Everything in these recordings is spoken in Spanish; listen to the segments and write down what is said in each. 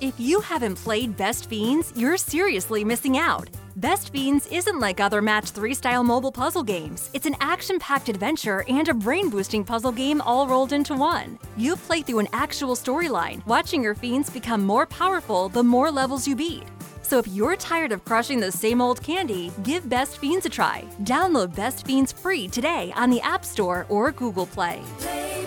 If you haven't played Best Fiends, you're seriously missing out. Best Fiends isn't like other Match 3 style mobile puzzle games. It's an action packed adventure and a brain boosting puzzle game all rolled into one. You play through an actual storyline, watching your fiends become more powerful the more levels you beat. So if you're tired of crushing the same old candy, give Best Fiends a try. Download Best Fiends free today on the App Store or Google Play. Play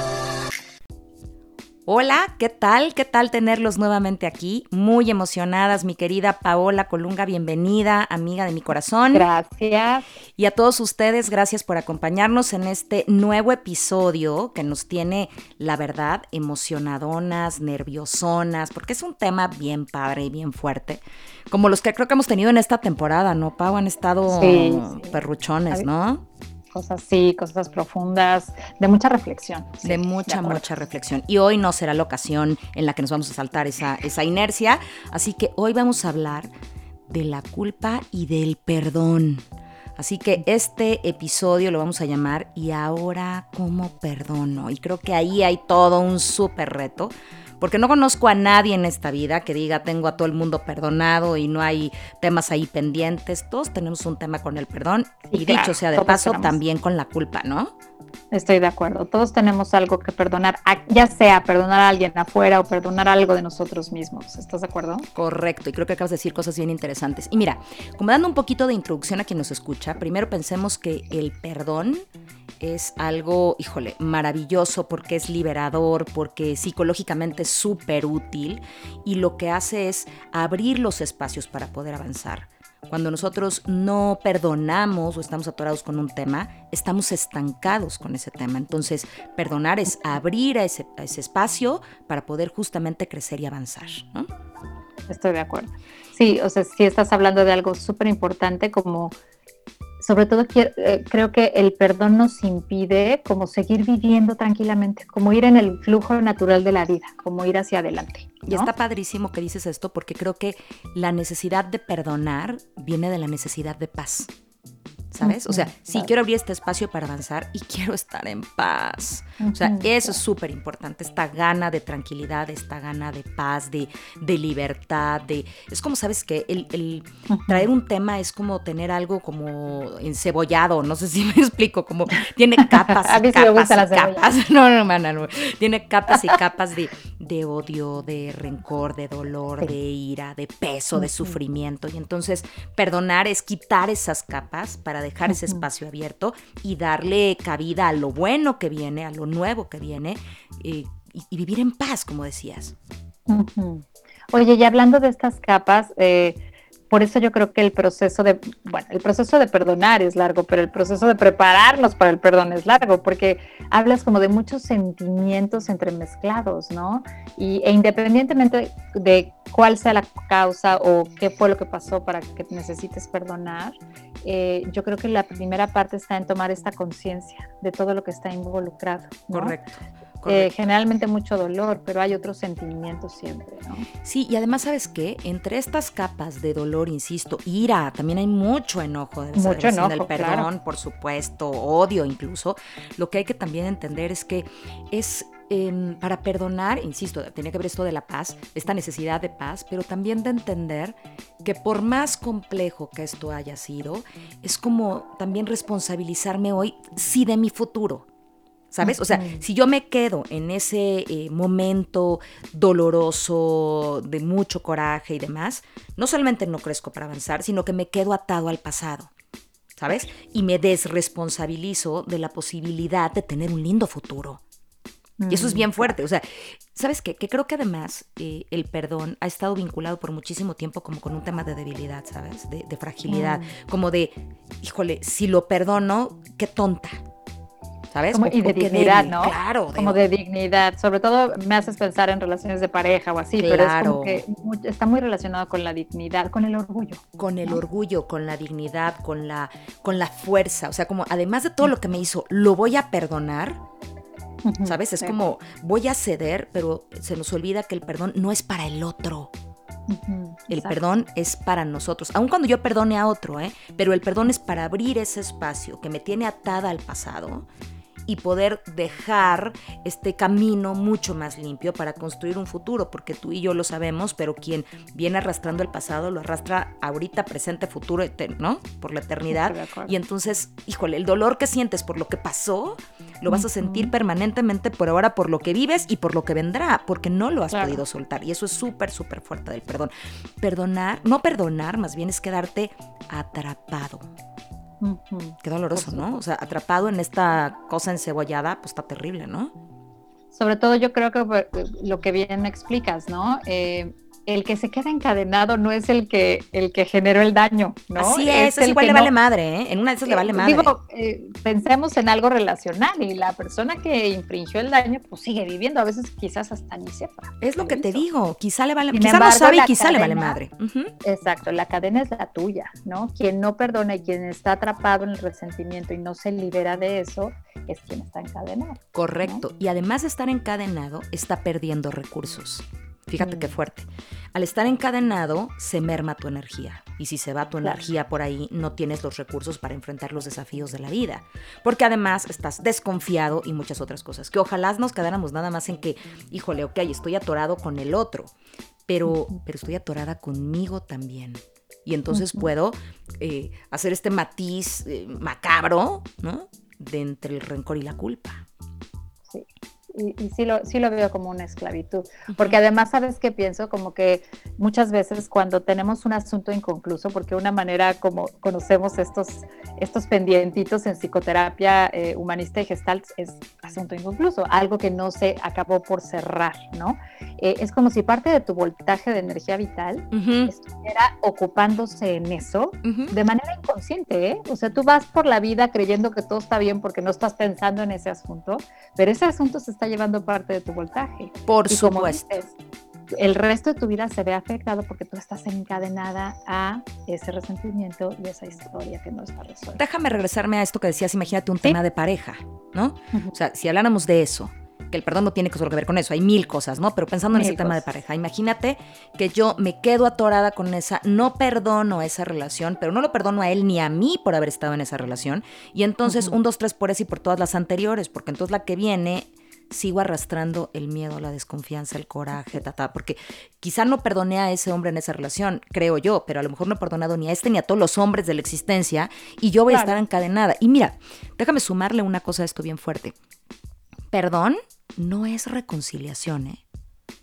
Hola, ¿qué tal? ¿Qué tal tenerlos nuevamente aquí? Muy emocionadas, mi querida Paola Colunga, bienvenida, amiga de mi corazón. Gracias. Y a todos ustedes, gracias por acompañarnos en este nuevo episodio que nos tiene, la verdad, emocionadonas, nerviosonas, porque es un tema bien padre y bien fuerte, como los que creo que hemos tenido en esta temporada, ¿no, Pau? Han estado Sí, sí. perruchones, ¿no? Cosas sí, cosas profundas, de mucha reflexión. sí, de mucha, mucha reflexión. Y hoy no será la ocasión en la que nos vamos a saltar esa, esa inercia. Así que hoy vamos a hablar de la culpa y del perdón. Así que este episodio lo vamos a llamar ¿Y ahora cómo perdono? Y creo que ahí hay todo un súper reto. Porque no conozco a nadie en esta vida que diga tengo a todo el mundo perdonado y no hay temas ahí pendientes. Todos tenemos un tema con el perdón y claro, dicho sea de paso tenemos. también con la culpa, ¿no? Estoy de acuerdo. Todos tenemos algo que perdonar, ya sea perdonar a alguien afuera o perdonar algo de nosotros mismos. ¿Estás de acuerdo? Correcto, y creo que acabas de decir cosas bien interesantes. Y mira, como dando un poquito de introducción a quien nos escucha, primero pensemos que el perdón es algo, híjole, maravilloso porque es liberador, porque psicológicamente es súper útil y lo que hace es abrir los espacios para poder avanzar. Cuando nosotros no perdonamos o estamos atorados con un tema, estamos estancados con ese tema. Entonces, perdonar es abrir a ese, espacio para poder justamente crecer y avanzar. ¿no? Estoy de acuerdo. Sí, o sea, si estás hablando de algo súper importante como, sobre todo quiero- eh, creo que el perdón nos impide como seguir viviendo tranquilamente, como ir en el flujo natural de la vida, como ir hacia adelante. Y está padrísimo que dices esto porque creo que la necesidad de perdonar viene de la necesidad de paz. ¿Sabes? O sea, sí, quiero abrir este espacio para avanzar y quiero estar en paz. O sea, eso es súper importante, esta gana de tranquilidad, esta gana de paz, de, de libertad, de... Es como, ¿sabes qué? El, traer un tema es como tener algo como encebollado, no sé si me explico, como tiene capas A y sí me capas gusta la y cebolla. capas. No, no, mana, no. Tiene capas y capas de, de odio, de rencor, de dolor, Sí. de ira, de peso, de sufrimiento. Y entonces perdonar es quitar esas capas para dejar ese Ujú. espacio abierto y darle cabida a lo bueno que viene, a lo nuevo que viene eh, y, y vivir en paz, como decías. Oye, y hablando de estas capas, eh, por eso yo creo que el proceso de, bueno, el proceso de perdonar es largo, pero el proceso de prepararnos para el perdón es largo, porque hablas como de muchos sentimientos entremezclados, ¿no? Y, e independientemente de cuál sea la causa o qué fue lo que pasó para que necesites perdonar, eh, yo creo que la primera parte está en tomar esta conciencia de todo lo que está involucrado. Correcto. Eh, generalmente mucho dolor, pero hay otros sentimientos siempre, ¿no? Sí, y además, ¿sabes qué? Entre estas capas de dolor, insisto, ira, también hay mucho enojo debe Mucho enojo, perdón, claro. por supuesto, odio incluso. Lo que hay que también entender es que es em, para perdonar, insisto, tenía que ver esto de la paz, esta necesidad de paz, pero también de entender que por más complejo que esto haya sido, es como también responsabilizarme hoy, sí, de mi futuro. ¿Sabes? O sea, si yo me quedo en ese eh, momento doloroso, de mucho coraje y demás, no solamente no crezco para avanzar, sino que me quedo atado al pasado. ¿Sabes? Y me desresponsabilizo de la posibilidad de tener un lindo futuro. Y eso es Mm, bien fuerte. O sea, ¿sabes qué? Que creo que además eh, el perdón ha estado vinculado por muchísimo tiempo como con un tema de debilidad, ¿sabes? De, de fragilidad. Mm. Como de, híjole, si lo perdono, qué tonta. ¿Sabes? Como- y de dignidad, ¿no? Claro, de- Como de dignidad. Sobre todo me haces pensar en relaciones de pareja o así, pero es Claro. como que está muy relacionado con la dignidad, con el orgullo. con el ¿no? orgullo, con la dignidad, con la, con la fuerza. O sea, como además de todo lo que me hizo, lo voy a perdonar, ¿sabes? Es sí. como voy a ceder, pero se nos olvida que el perdón no es para el otro. El exacto. perdón es para nosotros, aun cuando yo perdone a otro, ¿eh? Pero el perdón es para abrir ese espacio que me tiene atada al pasado y poder dejar este camino mucho más limpio para construir un futuro, porque tú y yo lo sabemos, pero quien viene arrastrando el pasado lo arrastra ahorita, presente, futuro, ¿no? Por la eternidad. Y entonces, híjole, el dolor que sientes por lo que pasó, lo vas a sentir permanentemente por ahora, por lo que vives y por lo que vendrá, porque no lo has Claro. podido soltar. Y eso es súper, súper fuerte del perdón. Perdonar, no perdonar, más bien es quedarte atrapado. Qué doloroso, ¿no? O sea, atrapado en esta cosa encebollada, pues está terrible, ¿no? Sobre todo yo creo que pues, lo que bien explicas, ¿no? Eh, el que se queda encadenado no es el que el que generó el daño, ¿no? Así es, es el igual que le no- vale madre, ¿eh? En una de esas le vale madre. Digo, eh, pensemos en algo relacional y la persona que infringió el daño pues sigue viviendo, a veces quizás hasta ni sepa. es lo que te digo, quizá le vale, Sin quizá no embargo, sabe y quizá le vale madre. Exacto, la cadena es la tuya, ¿no? Quien no perdona y quien está atrapado en el resentimiento y no se libera de eso es quien está encadenado. Correcto. Y además de estar encadenado, está perdiendo recursos. Fíjate Mm. qué fuerte. Al estar encadenado, se merma tu energía. Y si se va tu energía por ahí, no tienes los recursos para enfrentar los desafíos de la vida. Porque además estás desconfiado y muchas otras cosas. Que ojalá nos quedáramos nada más en que, híjole, ok, estoy atorado con el otro. Pero, pero estoy atorada conmigo también. Y entonces puedo eh, hacer este matiz eh, macabro, ¿no? De entre el rencor y la culpa. Sí. Y, y sí, lo, sí lo veo como una esclavitud. Porque además, ¿sabes qué pienso? Como que muchas veces cuando tenemos un asunto inconcluso, porque una manera como conocemos estos, estos pendientitos en psicoterapia eh, humanista y gestalt es asunto inconcluso, algo que no se acabó por cerrar, ¿no? Eh, es como si parte de tu voltaje de energía vital Ujú, estuviera ocupándose en eso ujú. de manera inconsciente, ¿eh? O sea, tú vas por la vida creyendo que todo está bien porque no estás pensando en ese asunto, pero ese asunto se está llevando parte de tu voltaje. Por y como supuesto. dices, el resto de tu vida se ve afectado porque tú estás encadenada a ese resentimiento y esa historia que no está resuelta. Déjame regresarme a esto que decías, imagínate un Sí. tema de pareja, ¿no? O sea, si habláramos de eso, que el perdón no tiene que solo que ver con eso, hay mil cosas, ¿no? Pero pensando en ese tema de pareja, imagínate que yo me quedo atorada con esa, no perdono esa relación, pero no lo perdono a él ni a mí por haber estado en esa relación, y entonces un, dos, tres por esa y por todas las anteriores, porque entonces la que viene sigo arrastrando el miedo, la desconfianza, el coraje, ta, ta, porque quizá no perdoné a ese hombre en esa relación, creo yo, pero a lo mejor no he perdonado ni a este ni a todos los hombres de la existencia y yo voy a estar encadenada. Y mira, déjame sumarle una cosa a esto bien fuerte. Perdón no es reconciliación, ¿eh?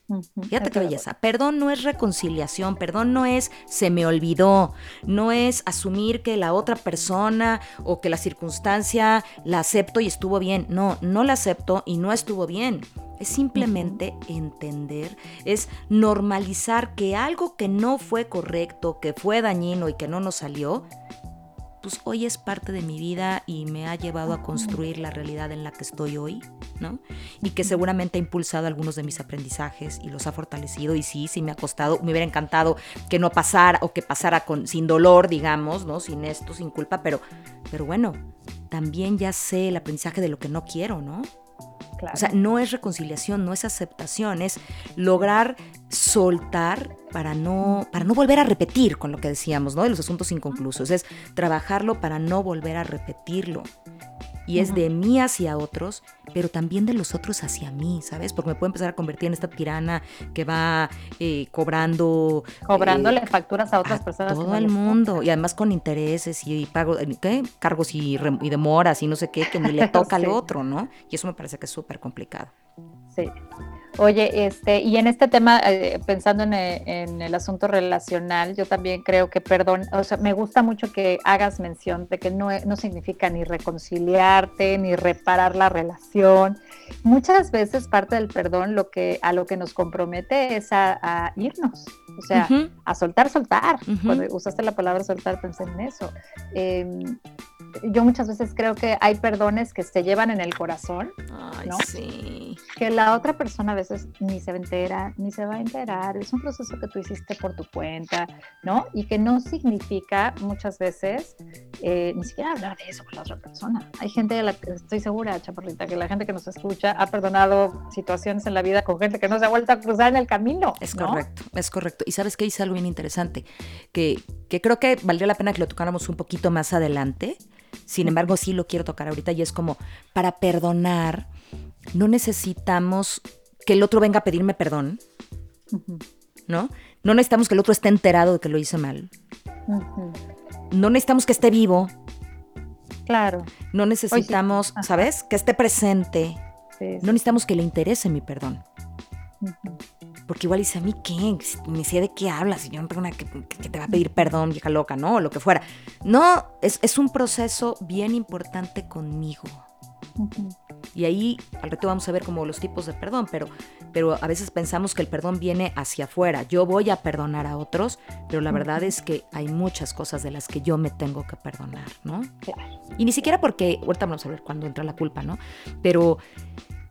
Ujú, Fíjate estoy qué belleza. Perdón no es reconciliación, perdón no es se me olvidó, no es asumir que la otra persona o que la circunstancia la acepto y estuvo bien. No, no la acepto y no estuvo bien. Es simplemente entender, es normalizar que algo que no fue correcto, que fue dañino y que no nos salió, pues hoy es parte de mi vida y me ha llevado a construir la realidad en la que estoy hoy, ¿no? Y que seguramente ha impulsado algunos de mis aprendizajes y los ha fortalecido y sí, sí me ha costado, me hubiera encantado que no pasara o que pasara con, sin dolor, digamos, ¿no? Sin esto, sin culpa, pero, pero bueno, también ya sé el aprendizaje de lo que no quiero, ¿no? Claro. O sea, no es reconciliación, no es aceptación, es lograr soltar para no, para no volver a repetir con lo que decíamos, ¿no? De los asuntos inconclusos. Es trabajarlo para no volver a repetirlo. Y es de mí hacia otros, pero también de los otros hacia mí, ¿sabes? Porque me puedo empezar a convertir en esta tirana que va eh, cobrando. Cobrándole eh, facturas a otras a personas. todo el mundo y además con intereses y pago ¿qué? cargos y, y demoras y no sé qué que ni le toca al otro no y eso me parece que es súper complicado Sí. Oye, este, y en este tema, eh, pensando en, eh, en el asunto relacional, yo también creo que perdón, o sea, me gusta mucho que hagas mención de que no, no significa ni reconciliarte, ni reparar la relación. Muchas veces parte del perdón lo que, a lo que nos compromete es a irnos, o sea, a soltar, soltar. Cuando usaste la palabra soltar, pensé en eso. Eh, yo muchas veces creo que hay perdones que se llevan en el corazón, Ay, ¿no? sí. que la otra persona a veces ni se entera, ni se va a enterar. Es un proceso que tú hiciste por tu cuenta, ¿no? Y que no significa muchas veces eh, ni siquiera hablar de eso con la otra persona. Hay gente, de la que estoy segura, Chaparrita, que la gente que nos escucha ha perdonado situaciones en la vida con gente que no se ha vuelto a cruzar en el camino. Es ¿no? correcto, es correcto. Y sabes que hice algo bien interesante, que, que creo que valdría la pena que lo tocáramos un poquito más adelante. Sin embargo, sí lo quiero tocar ahorita y es como, para perdonar, no necesitamos que el otro venga a pedirme perdón, ¿no? No necesitamos que el otro esté enterado de que lo hice mal. No necesitamos que esté vivo. Claro. No necesitamos. ¿sabes? Que esté presente. sí, sí, No necesitamos que le interese mi perdón. Porque igual dice, ¿a mí qué? Ni sé de qué hablas. Y yo no tengo una que, que te va a pedir perdón, vieja loca, ¿no? O lo que fuera. No, es, es un proceso bien importante conmigo. Y ahí al reto vamos a ver como los tipos de perdón, pero, pero a veces pensamos que el perdón viene hacia afuera. Yo voy a perdonar a otros, pero la verdad es que hay muchas cosas de las que yo me tengo que perdonar, ¿no? Claro. Y ni siquiera porque, ahorita vamos a ver cuándo entra la culpa, ¿no? Pero,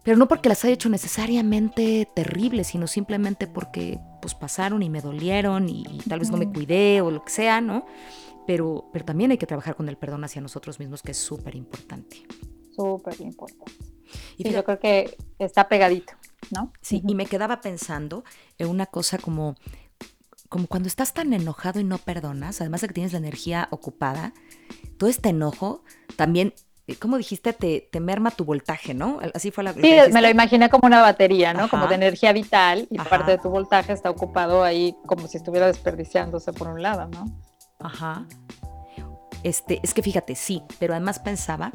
pero no porque las haya hecho necesariamente terribles, sino simplemente porque pues pasaron y me dolieron y, y tal vez no me cuidé o lo que sea, ¿no? Pero, pero también hay que trabajar con el perdón hacia nosotros mismos, que es súper importante. Súper importante. Y Sí, yo creo que está pegadito, ¿no? Sí, y me quedaba pensando en una cosa como, como cuando estás tan enojado y no perdonas, además de que tienes la energía ocupada, todo este enojo también, eh, como dijiste, te, te merma tu voltaje, ¿no? Así fue la Sí, me lo imaginé como una batería, ¿no? Como de energía vital y Ajá. parte de tu voltaje está ocupado ahí como si estuviera desperdiciándose por un lado, ¿no? Ajá. Este, es que fíjate, sí, pero además pensaba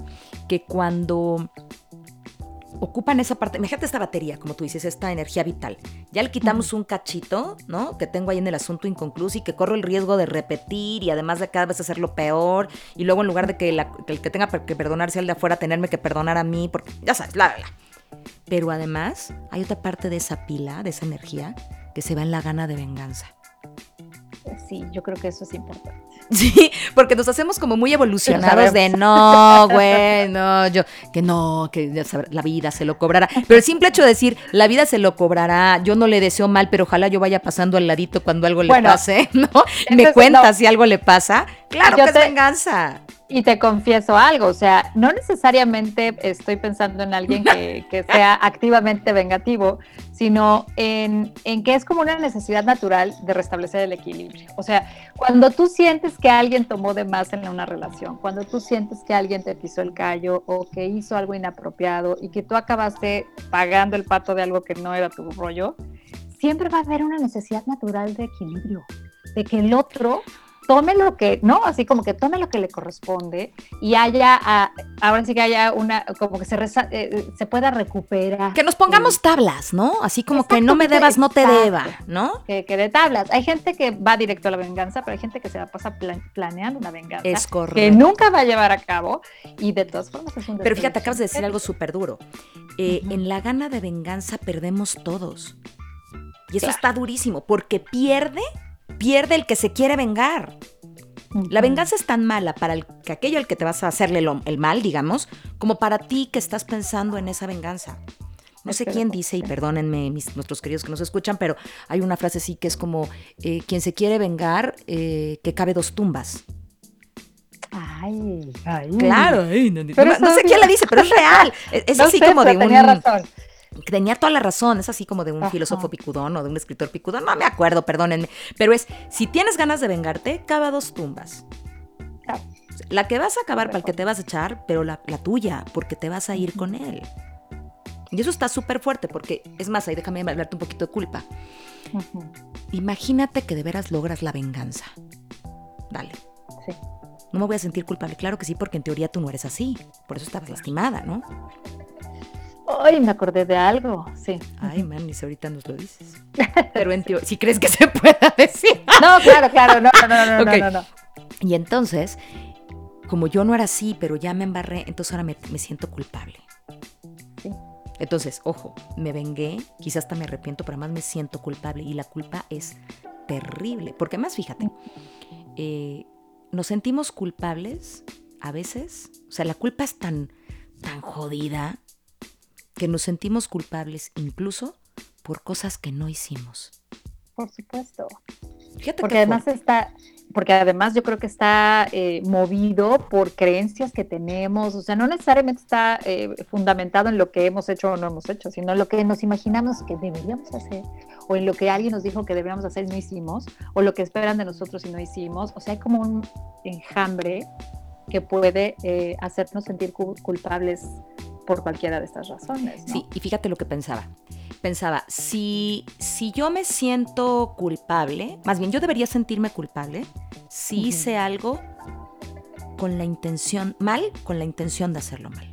que cuando ocupan esa parte, imagínate esta batería, como tú dices, esta energía vital. Ya le quitamos un cachito, ¿no? Que tengo ahí en el asunto inconcluso y que corro el riesgo de repetir y además de cada vez hacerlo peor. Y luego en lugar de que, la- que el que tenga que perdonar sea el de afuera, tenerme que perdonar a mí, porque ya sabes, bla, bla, bla. Pero además hay otra parte de esa pila, de esa energía, que se va en la gana de venganza. Sí, yo creo que eso es importante. Sí, porque nos hacemos como muy evolucionados de no, güey, no, yo, que no, que la vida se lo cobrará. Pero el simple hecho de decir, la vida se lo cobrará, yo no le deseo mal, pero ojalá yo vaya pasando al ladito cuando algo le Bueno, pase, ¿no? Me cuenta no. si algo le pasa. Claro Yo que es te- venganza. Y te confieso algo, o sea, no necesariamente estoy pensando en alguien que, que sea activamente vengativo, sino en, en que es como una necesidad natural de restablecer el equilibrio. O sea, cuando tú sientes que alguien tomó de más en una relación, cuando tú sientes que alguien te pisó el callo o que hizo algo inapropiado y que tú acabaste pagando el pato de algo que no era tu rollo, siempre va a haber una necesidad natural de equilibrio, de que el otro tome lo que, ¿no? Así como que tome lo que le corresponde y haya, ah, ahora sí que haya una, como que se, resa- eh, se pueda recuperar. Que nos pongamos tablas, ¿no? Así como que no me debas, no te deba, ¿no? Que, que de tablas. Hay gente que va directo a la venganza, pero hay gente que se la pasa plan- planeando una venganza Es que correcto. nunca va a llevar a cabo y de todas formas es un Pero fíjate, acabas de decir algo súper duro. Eh. En la gana de venganza perdemos todos. Y eso Claro. está durísimo, porque pierde, pierde el que se quiere vengar. La venganza es tan mala para el, que aquello al que te vas a hacerle el mal, digamos, como para ti que estás pensando en esa venganza. No sé quién dice, y perdónenme mis, nuestros queridos que nos escuchan, pero hay una frase así que es como, eh, quien se quiere vengar, eh, que cabe dos tumbas. Ay, ay. Claro, ay, no, sé quién la dice, pero es real. Es, es No así sé, como de un... tenía razón. Tenía toda la razón, es así como de un Ajá. filósofo picudón o de un escritor picudón, no me acuerdo, perdónenme, pero es, si tienes ganas de vengarte, cava dos tumbas. Claro. La que vas a acabar para el que te vas a echar, pero la, la tuya, porque te vas a ir con él. Y eso está súper fuerte, porque, es más, ahí déjame hablarte un poquito de culpa. Imagínate que de veras logras la venganza. Dale. Sí. No me voy a sentir culpable, claro que sí, porque en teoría tú no eres así. Por eso estabas lastimada, ¿no? Ay, me acordé de algo, sí. Ay, man, ni si ahorita nos lo dices. Pero en si crees que se pueda decir. No, claro, claro, no, no, no, no, no, no. Y entonces, como yo no era así, pero ya me embarré, entonces ahora me, me siento culpable. Sí. Entonces, ojo, me vengué, quizás hasta me arrepiento, pero además me siento culpable. Y la culpa es terrible. Porque más, fíjate, eh, nos sentimos culpables a veces, o sea, la culpa es tan, tan jodida que nos sentimos culpables incluso por cosas que no hicimos. Por supuesto. Fíjate Porque además fuerte. está, porque además yo creo que está eh, movido por creencias que tenemos, o sea, no necesariamente está eh, fundamentado en lo que hemos hecho o no hemos hecho, sino en lo que nos imaginamos que deberíamos hacer, o en lo que alguien nos dijo que deberíamos hacer y no hicimos, o lo que esperan de nosotros y no hicimos. O sea, hay como un enjambre que puede eh, hacernos sentir cu- culpables por cualquiera de estas razones. ¿no? Sí, y fíjate lo que pensaba. Pensaba, si, si yo me siento culpable, más bien yo debería sentirme culpable si hice algo con la intención, mal, con la intención de hacerlo mal.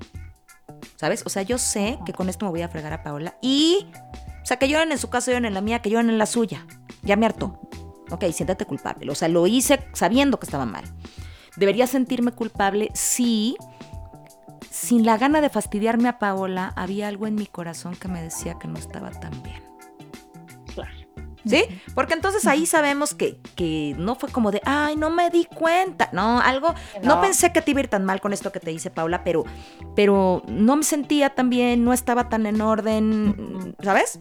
¿Sabes? O sea, yo sé que con esto me voy a fregar a Paola y, o sea, que lloren en su casa, lloren en la mía, que lloren en la suya. Ya me hartó. Ok, siéntate culpable. O sea, lo hice sabiendo que estaba mal. Debería sentirme culpable si sin la gana de fastidiarme a Paola, había algo en mi corazón que me decía que no estaba tan bien. Claro. ¿Sí? Porque entonces ahí sabemos que, que no fue como de, ay, no me di cuenta. No, algo, no, No. pensé que te iba a ir tan mal con esto que te dice Paula, pero, pero no me sentía tan bien, no estaba tan en orden, ¿sabes?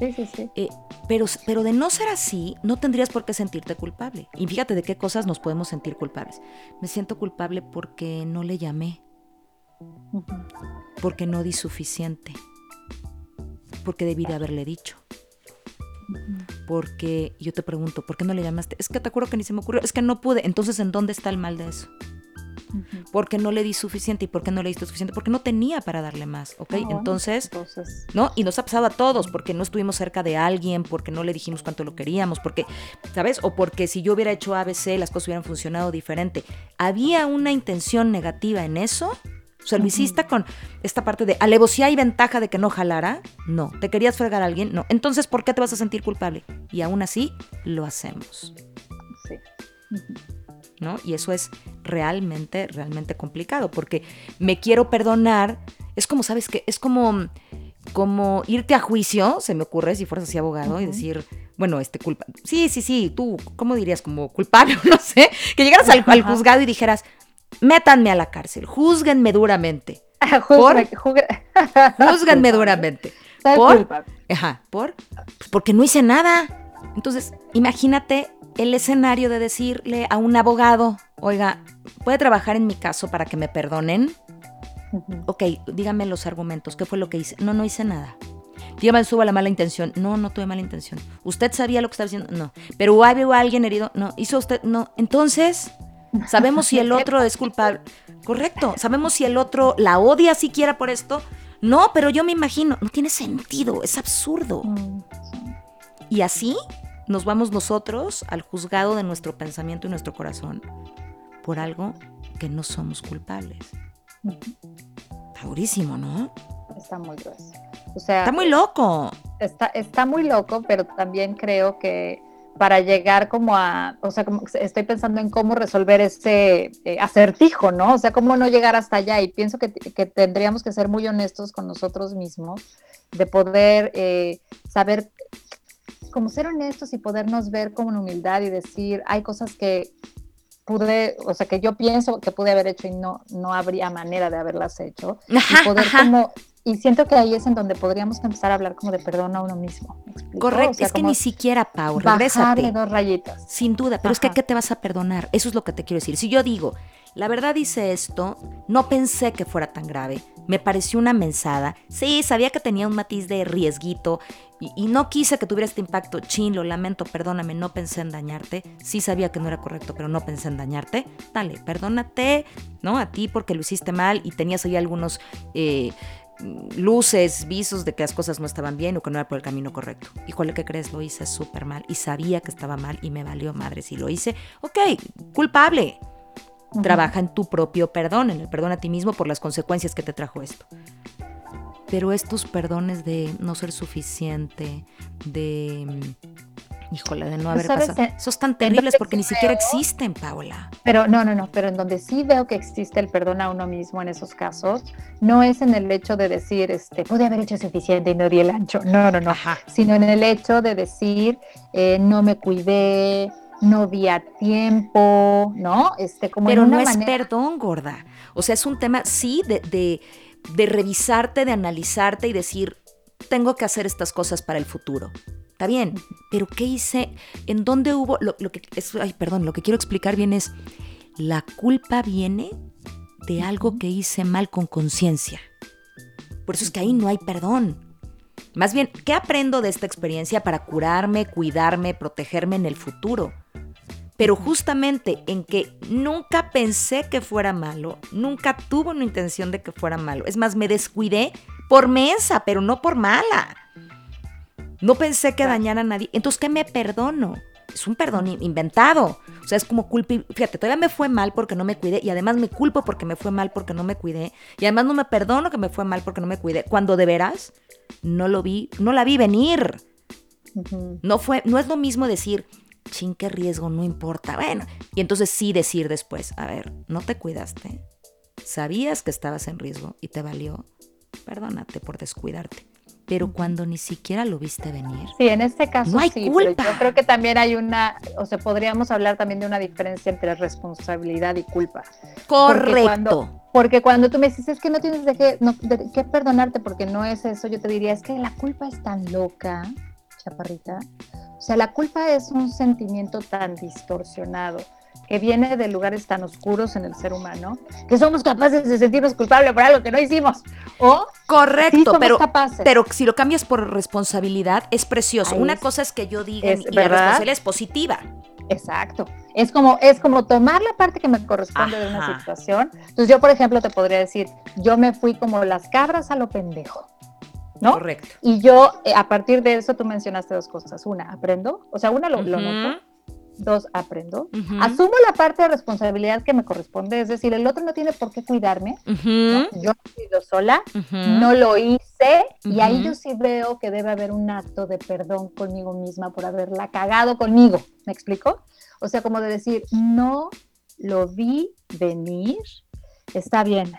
Sí, sí, sí. Eh, pero, pero de no ser así, no tendrías por qué sentirte culpable. Y fíjate de qué cosas nos podemos sentir culpables. Me siento culpable porque no le llamé. Porque no di suficiente, porque debí de haberle dicho, porque yo te pregunto, ¿por qué no le llamaste? Es que te acuerdo que ni se me ocurrió, es que no pude, entonces ¿en dónde está el mal de eso? Porque no le di suficiente y por qué no le diste suficiente, porque no tenía para darle más, ¿ok? Ah, bueno, Entonces, Entonces, ¿no? Y nos ha pasado a todos, porque no estuvimos cerca de alguien, porque no le dijimos cuánto lo queríamos, porque, ¿sabes? O porque si yo hubiera hecho ABC, las cosas hubieran funcionado diferente. ¿Había una intención negativa en eso? O sea, lo hiciste con esta parte de alevosía y ventaja de que no jalara. No. ¿Te querías fregar a alguien? No. Entonces, ¿por qué te vas a sentir culpable? Y aún así, lo hacemos. sí. ¿no? Y eso es realmente, realmente complicado, porque me quiero perdonar, es como, ¿sabes qué? Es como, como irte a juicio, se me ocurre, si fueras así abogado, y decir, bueno, este culpa, sí, sí, sí, tú, ¿cómo dirías? Como culpable, no sé, que llegaras al, al juzgado y dijeras, métanme a la cárcel, júzguenme duramente, juzgue- júzguenme duramente. ¿Por? Ajá, ¿por? Pues porque no hice nada. Entonces, imagínate el escenario de decirle a un abogado, oiga, ¿puede trabajar en mi caso para que me perdonen? Ok, dígame los argumentos, ¿qué fue lo que hice? No, no hice nada. Dígame, suba la mala intención. No, no tuve mala intención. ¿Usted sabía lo que estaba haciendo? No. ¿Pero hubo alguien herido? No. ¿Hizo usted? No. Entonces, ¿sabemos si el otro es culpable? Correcto. ¿Sabemos si el otro la odia siquiera por esto? No, pero yo me imagino. No tiene sentido, es absurdo. Mm. Y así nos vamos nosotros al juzgado de nuestro pensamiento y nuestro corazón por algo que no somos culpables. Está durísimo, ¿no? Está muy grueso. O sea, Está muy loco. está, está muy loco, pero también creo que para llegar como a, o sea, como estoy pensando en cómo resolver ese eh, acertijo, ¿no? O sea, cómo no llegar hasta allá. Y pienso que, que tendríamos que ser muy honestos con nosotros mismos, de poder eh, saber, como ser honestos y podernos ver con humildad y decir, hay cosas que pude, o sea, que yo pienso que pude haber hecho y no, no habría manera de haberlas hecho. Ajá, y poder ajá. como y siento que ahí es en donde podríamos empezar a hablar como de perdón a uno mismo. Correcto, O sea, es que ni siquiera, Pau, regrésate. dos rayitas. Sin duda, pero es que. ¿qué te vas a perdonar? Eso es lo que te quiero decir. Si yo digo, la verdad hice esto, no pensé que fuera tan grave, me pareció una mensada, sí, sabía que tenía un matiz de riesguito y, y no quise que tuviera este impacto, chin, lo lamento, perdóname, no pensé en dañarte, sí sabía que no era correcto, pero no pensé en dañarte, dale, perdónate, ¿no? A ti porque lo hiciste mal y tenías ahí algunos... eh, luces, visos de que las cosas no estaban bien o que no era por el camino correcto. Híjole, ¿qué crees? Lo hice súper mal y sabía que estaba mal y me valió madre si lo hice. Ok, culpable. Trabaja en tu propio perdón, en el perdón a ti mismo por las consecuencias que te trajo esto. Pero estos perdones de no ser suficiente, de... Híjole, de no haber ¿sabes? pasado. En- Esos tan en terribles porque ni siquiera existen, Paola. Pero no, no, no, pero en donde sí veo que existe el perdón a uno mismo en esos casos, no es en el hecho de decir, este, pude haber hecho suficiente y no di el ancho. No, no, no. Ajá. Sino en el hecho de decir, eh, no me cuidé, no vi a tiempo, ¿no? Este, como en Pero no una es manera- perdón, gorda. O sea, es un tema, sí, de, de, de revisarte, de analizarte y decir, tengo que hacer estas cosas para el futuro. Está bien, pero ¿qué hice? ¿En dónde hubo? Lo, lo que, es- ay, perdón, lo que quiero explicar bien es, la culpa viene de algo que hice mal con conciencia. Por eso es que ahí no hay perdón. Más bien, ¿qué aprendo de esta experiencia para curarme, cuidarme, protegerme en el futuro? Pero justamente en que nunca pensé que fuera malo, nunca tuve una intención de que fuera malo. Es más, me descuidé por mensa, pero no por mala. No pensé que dañara a nadie. Entonces, ¿qué me perdono? Es un perdón in- inventado. O sea, es como culpa. Fíjate, todavía me fue mal porque no me cuidé. Y además me culpo porque me fue mal porque no me cuidé. Y además no me perdono que me fue mal porque no me cuidé. Cuando de veras no lo vi, no la vi venir. No fue, no es lo mismo decir, chin, qué riesgo, no importa. Bueno, y entonces sí decir después, a ver, no te cuidaste. Sabías que estabas en riesgo y te valió. Perdónate por descuidarte. Pero cuando ni siquiera lo viste venir. Sí, en este caso No hay sí, culpa. pero yo creo que también hay una, o sea, podríamos hablar también de una diferencia entre responsabilidad y culpa. Correcto. cuando- Porque cuando tú me dices, es que no tienes de qué, no- de qué perdonarte porque no es eso, yo te diría, es que la culpa es tan loca, chaparrita. O sea, la culpa es un sentimiento tan distorsionado que viene de lugares tan oscuros en el ser humano que somos capaces de sentirnos culpables por algo que no hicimos. O Correcto, sí somos pero, capaces. pero si lo cambias por responsabilidad, es precioso. Ahí Una es- cosa es que yo diga es y la verdad. responsabilidad es positiva. Exacto. Es como, es como tomar la parte que me corresponde de una Ajá. situación. Entonces yo, por ejemplo, te podría decir, yo me fui como las cabras a lo pendejo, ¿no? Correcto. Y yo, eh, a partir de eso, tú mencionaste dos cosas. Una, aprendo. O sea, una, lo, lo Ujú, noto. Dos, aprendo. Asumo la parte de responsabilidad que me corresponde. Es decir, el otro no tiene por qué cuidarme. ¿no? ujú, Yo he sido sola. No lo hice. Y ahí yo sí veo que debe haber un acto de perdón conmigo misma por haberla cagado conmigo. ¿Me explico? O sea, como de decir, no lo vi venir. Está bien.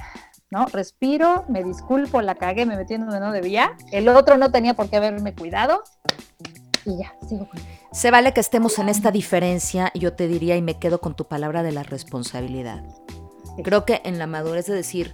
¿no? Respiro, me disculpo, la cagué, me metí en donde no debía. El otro no tenía por qué haberme cuidado. Y ya, sigo con Se vale que estemos en esta diferencia yo te diría y me quedo con tu palabra de la responsabilidad. Sí. Creo que en la madurez de decir,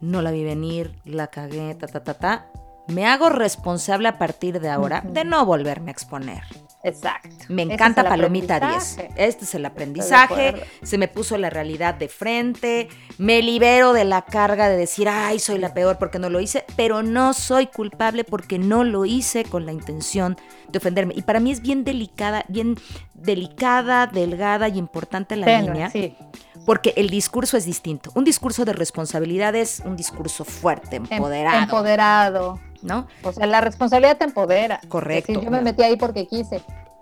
no la vi venir, la cagué, ta, ta, ta, ta, me hago responsable a partir de ahora de no volverme a exponer. Exacto. Me encanta es Palomita 10. aprendizaje. Este es el aprendizaje. Se me puso la realidad de frente. Me libero de la carga de decir, ay, soy la peor porque no lo hice. Pero no soy culpable porque no lo hice con la intención de ofenderme. Y para mí es bien delicada, bien delicada, delgada y importante la línea. sí. Porque el discurso es distinto. Un discurso de responsabilidad es un discurso fuerte, Em- empoderado. Empoderado. ¿No? O sea, la responsabilidad te empodera. Correcto. Decir, yo me metí ahí porque quise.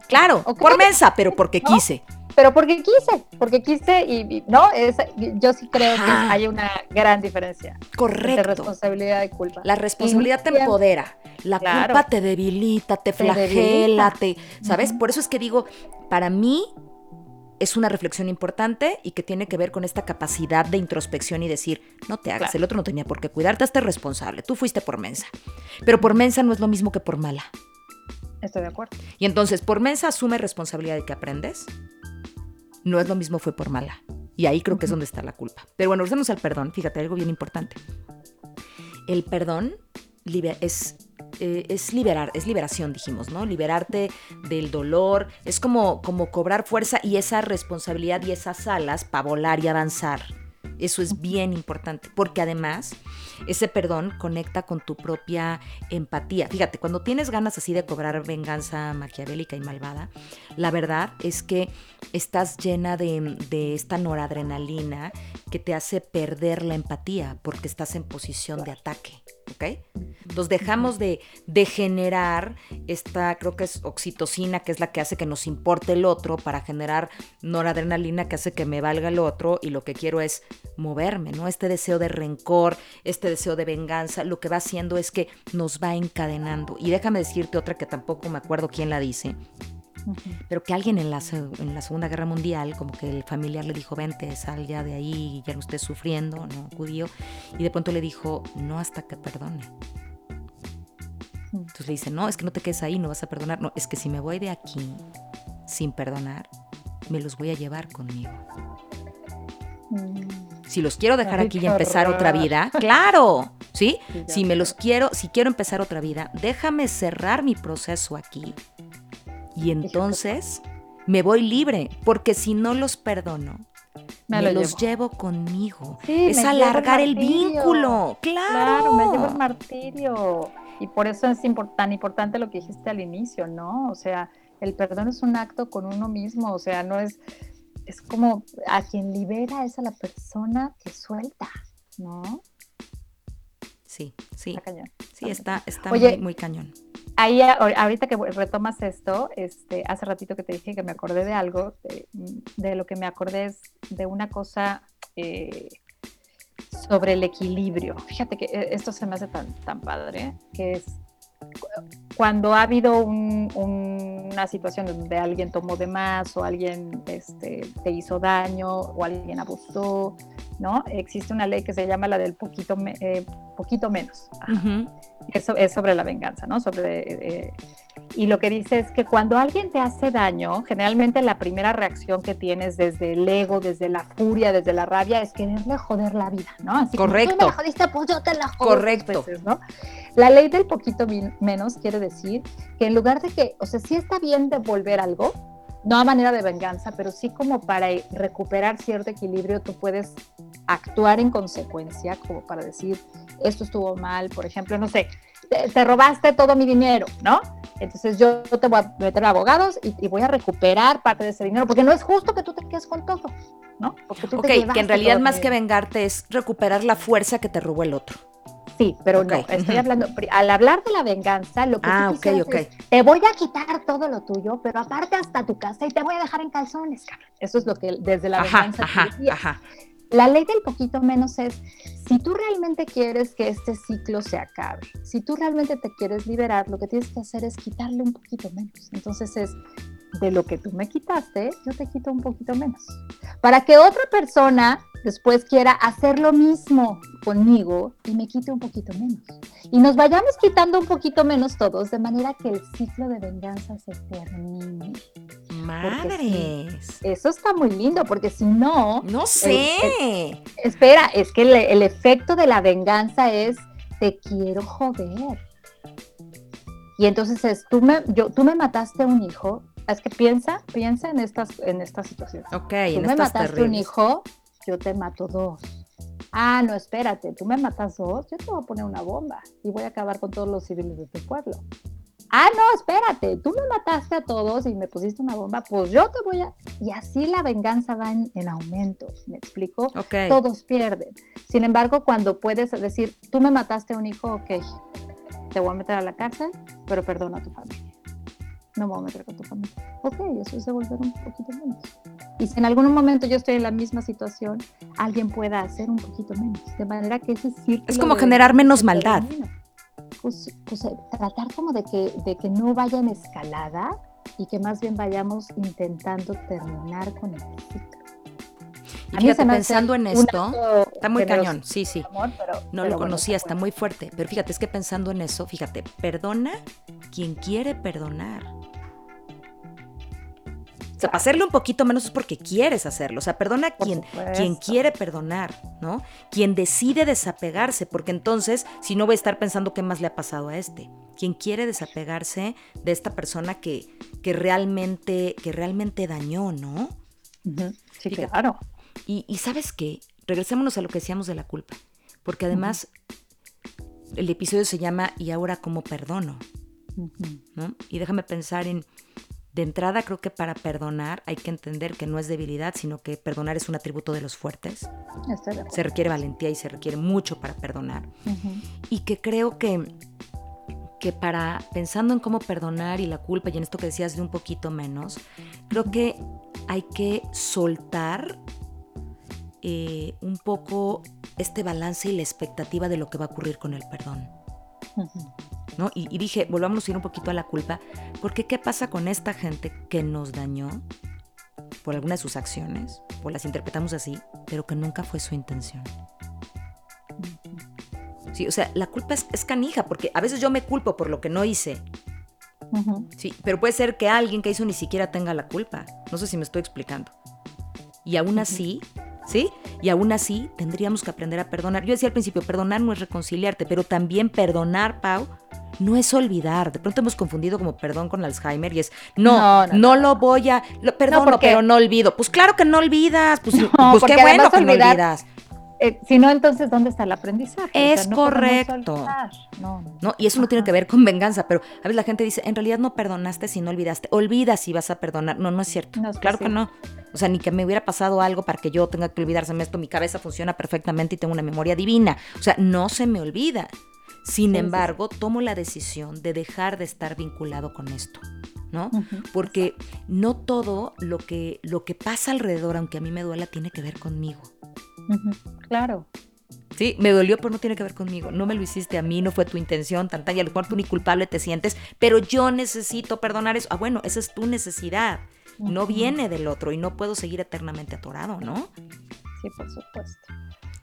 Claro, por mensa, pero porque ¿No? quise. Pero porque quise, porque quise y, y- no, es, yo sí creo que hay una gran diferencia entre Correcto. responsabilidad y culpa. La responsabilidad te empodera, la Claro. culpa te debilita, te Te flagela, debilita. te, ¿sabes? Por eso es que digo, para mí es una reflexión importante y que tiene que ver con esta capacidad de introspección y decir, no te hagas, Claro. el otro no tenía por qué cuidarte, hazte responsable, tú fuiste por mensa. Pero por mensa no es lo mismo que por mala. Estoy de acuerdo. Y entonces, por mensa asume responsabilidad de que aprendes. No es lo mismo fue por mala. Y ahí creo que es donde está la culpa. Pero bueno, regresemos al perdón. Fíjate, algo bien importante. El perdón es, eh, es liberar, es liberación, dijimos, ¿no? Liberarte del dolor. Es como, como cobrar fuerza y esa responsabilidad y esas alas para volar y avanzar. Eso es bien importante, porque además ese perdón conecta con tu propia empatía. Fíjate, cuando tienes ganas así de cobrar venganza maquiavélica y malvada, la verdad es que estás llena de, de esta noradrenalina que te hace perder la empatía porque estás en posición de ataque. ¿Ok? Entonces dejamos de, de generar esta, creo que es oxitocina, que es la que hace que nos importe el otro, para generar noradrenalina que hace que me valga el otro y lo que quiero es moverme, ¿no? Este deseo de rencor, este deseo de venganza, lo que va haciendo es que nos va encadenando. Y déjame decirte otra que tampoco me acuerdo quién la dice, pero que alguien en la, en la Segunda Guerra Mundial, como que el familiar le dijo, vente, sal ya de ahí, ya no estés sufriendo, ¿no? Judío. Y de pronto le dijo, no hasta que perdone. Entonces le dice, no, es que no te quedes ahí, no vas a perdonar. No, es que si me voy de aquí sin perdonar, me los voy a llevar conmigo. Mm, Si los quiero dejar Ay, aquí y empezar otra vida, claro, ¿sí? Si me los quiero, si quiero empezar otra vida, déjame cerrar mi proceso aquí y entonces me voy libre, porque si no los perdono, Me me, lo los llevo. llevo conmigo. Sí, es el alargar el, vínculo, claro. Claro, me llevo el martirio. Y por eso es tan importante lo que dijiste al inicio, ¿no? O sea, el perdón es un acto con uno mismo, o sea, no es, es como a quien libera es a la persona que suelta, ¿no? Sí, sí, Está cañón. sí, está, está Oye, muy, muy cañón. Ahí, ahorita que retomas esto, este, hace ratito que te dije que me acordé de algo, de, de lo que me acordé es de una cosa eh, sobre el equilibrio. Fíjate que eh, esto se me hace tan, tan padre, que es cuando ha habido un- un- una situación donde alguien tomó de más o alguien este, te hizo daño o alguien abusó, ¿no? Existe una ley que se llama la del poquito, me- eh, poquito menos. Ajá Ujú. eso es sobre la venganza, ¿no? Sobre, eh, y lo que dice es que cuando alguien te hace daño, generalmente la primera reacción que tienes desde el ego, desde la furia, desde la rabia, es quererle joder la vida, ¿no? Así Correcto. Tú me la jodiste, pues yo te la jodo. Correcto. veces, ¿no? La ley del poquito menos quiere decir que en lugar de que, o sea, sí está bien devolver algo, no a manera de venganza, pero sí como para recuperar cierto equilibrio, tú puedes actuar en consecuencia, como para decir, esto estuvo mal, por ejemplo, no sé, te, te robaste todo mi dinero, ¿no? Entonces yo te voy a meter a abogados y, y voy a recuperar parte de ese dinero, porque no es justo que tú te quedes con todo, ¿no? Porque tú te Ok, que en realidad más que vengarte es recuperar la fuerza que te robó el otro. Sí, pero no, estoy hablando, al hablar de la venganza, lo que Ah, tú ok, quisieras ok. es, te voy a quitar todo lo tuyo, pero aparte hasta tu casa y te voy a dejar en calzones. Eso es lo que desde la Ajá, venganza ajá, te ajá. La ley del poquito menos es, si tú realmente quieres que este ciclo se acabe, si tú realmente te quieres liberar, lo que tienes que hacer es quitarle un poquito menos. Entonces es, de lo que tú me quitaste, yo te quito un poquito menos. Para que otra persona después quiera hacer lo mismo conmigo y me quite un poquito menos. Y nos vayamos quitando un poquito menos todos, de manera que el ciclo de venganza se termine. Madres. Eso está muy lindo, porque si no, No sé. Espera, es que el, el efecto de la venganza es te quiero joder. Y entonces es, tú me, yo, tú me mataste a un hijo, es que piensa, piensa en estas, en estas situaciones. ok, Tú en me estas mataste un hijo, yo te mato dos. Ah, no, espérate, tú me matas dos, yo te voy a poner una bomba y voy a acabar con todos los civiles de tu pueblo. Ah, no, espérate, tú me mataste a todos y me pusiste una bomba, pues yo te voy a... Y así la venganza va en, en aumento, ¿me explico? Ok. todos pierden. Sin embargo, cuando puedes decir, tú me mataste a un hijo, ok, te voy a meter a la cárcel, pero perdona a tu familia. No me voy a meter con tu familia. Ok, eso es devolver un poquito menos. Y si en algún momento yo estoy en la misma situación, alguien pueda hacer un poquito menos. De manera que ese círculo... Es como de- generar menos maldad. Pues, pues, eh, tratar como de que, de que no vaya en escalada y que más bien vayamos intentando terminar con el ciclo. Y fíjate, pensando en esto, está muy cañón. Sí, sí. amor, pero- No pero lo bueno, conocía, está está muy fuerte. Pero fíjate, es que pensando en eso, fíjate, perdona quien quiere perdonar. O sea, para hacerle un poquito menos es porque quieres hacerlo. O sea, perdona a quien, quien quiere perdonar, ¿no? Quien decide desapegarse, porque entonces, si no voy a estar pensando qué más le ha pasado a este. Quien quiere desapegarse de esta persona que, que realmente, que realmente dañó, ¿no? Sí, Fíjate. claro. Y, y sabes qué, regresémonos a lo que decíamos de la culpa, porque además el episodio se llama ¿Y ahora cómo perdono? ¿no? Y déjame pensar en, de entrada creo que para perdonar hay que entender que no es debilidad, sino que perdonar es un atributo de los fuertes. Se requiere valentía y se requiere mucho para perdonar. Y que creo que, que para, pensando en cómo perdonar y la culpa, y en esto que decías de un poquito menos, creo que hay que soltar eh, un poco este balance y la expectativa de lo que va a ocurrir con el perdón. ¿No? Y, y dije, volvamos a ir un poquito a la culpa, porque ¿qué pasa con esta gente que nos dañó por alguna de sus acciones, o las interpretamos así, pero que nunca fue su intención? Sí, o sea, la culpa es, es canija, porque a veces yo me culpo por lo que no hice. Sí, pero puede ser que alguien que hizo ni siquiera tenga la culpa. No sé si me estoy explicando. Y aún así, ¿sí? Y aún así tendríamos que aprender a perdonar. Yo decía al principio, perdonar no es reconciliarte, pero también perdonar, Pau, no es olvidar. De pronto hemos confundido como perdón con Alzheimer y es, no, No, no, no, lo voy a, lo, porque- pero no olvido. Pues claro que no olvidas, pues, pues porque qué bueno que no olvidas. Eh, si no, entonces, ¿dónde está el aprendizaje? Es no correcto. No, no. ¿no? Y eso no tiene que ver con venganza, pero a veces la gente dice, en realidad no perdonaste si no olvidaste. Olvida si vas a perdonar. No, no es cierto. Es claro que sí. no. O sea, ni que me hubiera pasado algo para que yo tenga que olvidárseme esto. Mi cabeza funciona perfectamente y tengo una memoria divina. O sea, no se me olvida. Sin embargo, tomo la decisión de dejar de estar vinculado con esto. ¿no? Porque no todo lo que, lo que pasa alrededor, aunque a mí me duela, tiene que ver conmigo. Claro. Sí, me dolió, pero no tiene que ver conmigo. No me lo hiciste a mí, no fue tu intención, tanta, y a lo mejor tú ni culpable te sientes, pero yo necesito perdonar eso. Ah, bueno, esa es tu necesidad. No viene del otro y no puedo seguir eternamente atorado, ¿no? Sí, por supuesto.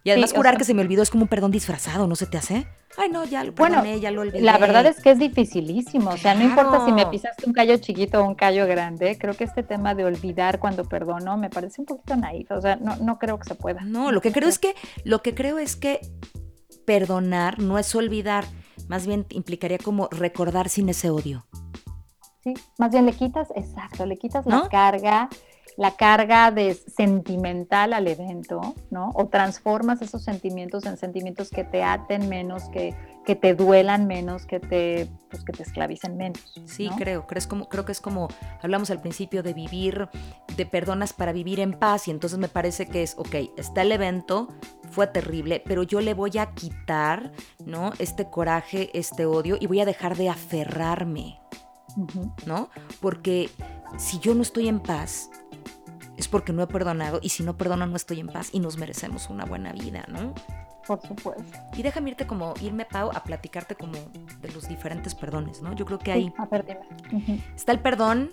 Y además Sí, o sea- que se me olvidó es como un perdón disfrazado, ¿no se te hace? Ay, no, ya lo Bueno, perdoné, ya lo olvidé. La verdad es que es dificilísimo, o sea, no importa si me pisaste un callo chiquito o un callo grande, creo que este tema de olvidar cuando perdono me parece un poquito naif, o sea, no, no creo que se pueda. No, lo que creo es que, lo que creo es que perdonar no es olvidar, más bien implicaría como recordar sin ese odio. Sí, más bien le quitas, exacto, le quitas ¿No? la carga, la carga de sentimental al evento, ¿no? O transformas esos sentimientos en sentimientos que te aten menos, que, que te duelan menos, que te, pues, que te esclavicen menos. Sí, ¿no? creo, creo, es como, creo que es como hablamos al principio de vivir, de perdonas para vivir en paz y entonces me parece que es, ok, está el evento, fue terrible, pero yo le voy a quitar, ¿no? Este coraje, este odio y voy a dejar de aferrarme. ¿no? Porque si yo no estoy en paz, es porque no he perdonado y si no perdono no estoy en paz y nos merecemos una buena vida, ¿no? Por supuesto. Y déjame irte como, irme, Pau, a platicarte como de los diferentes perdones, ¿no? Yo creo que Sí, hay... a ver, dime. Ujú, Está el perdón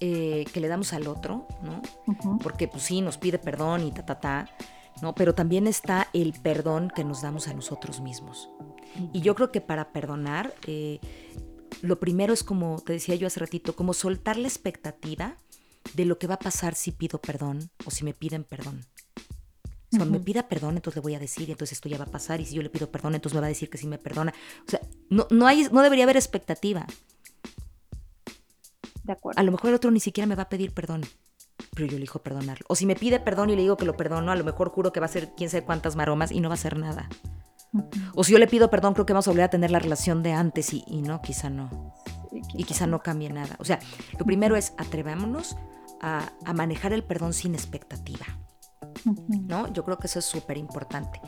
eh, que le damos al otro, ¿no? ujú. Porque pues sí, nos pide perdón y ta, ta, ta, ¿no? Pero también está el perdón que nos damos a nosotros mismos. Y yo creo que para perdonar, eh, lo primero es como, te decía yo hace ratito, como soltar la expectativa de lo que va a pasar si pido perdón o si me piden perdón. Si cuando me pida perdón, entonces le voy a decir, entonces esto ya va a pasar, y si yo le pido perdón, entonces me va a decir que sí me perdona. O sea, no, no, hay, no debería haber expectativa. De acuerdo. A lo mejor el otro ni siquiera me va a pedir perdón, pero yo elijo perdonarlo. O si me pide perdón y le digo que lo perdono, a lo mejor juro que va a ser quién sabe cuántas maromas y no va a ser nada. O si yo le pido perdón, creo que vamos a volver a tener la relación de antes y, y no, quizá no. Sí, Y quizá no cambie nada. O sea, lo primero es atrevámonos a, a manejar el perdón sin expectativa. ¿no? Yo creo que eso es súper importante.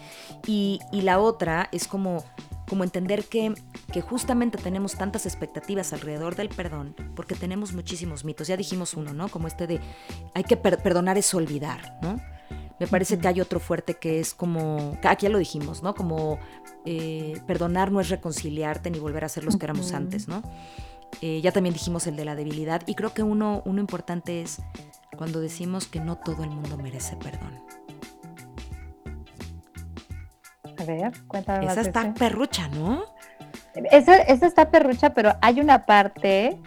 Y, y la otra es como, como entender que, que justamente tenemos tantas expectativas alrededor del perdón, porque tenemos muchísimos mitos. Ya dijimos uno, ¿no? Como este de, hay que per- perdonar es olvidar, ¿no? Me parece que hay otro fuerte que es como, aquí ya lo dijimos, ¿no? Como eh, perdonar no es reconciliarte ni volver a ser los que éramos Ujú. antes, ¿no? Eh, ya también dijimos el de la debilidad y creo que uno, uno importante es cuando decimos que no todo el mundo merece perdón. A ver, cuéntame Esa está ese. perrucha, ¿no? Esa, esa está perrucha, pero hay una parte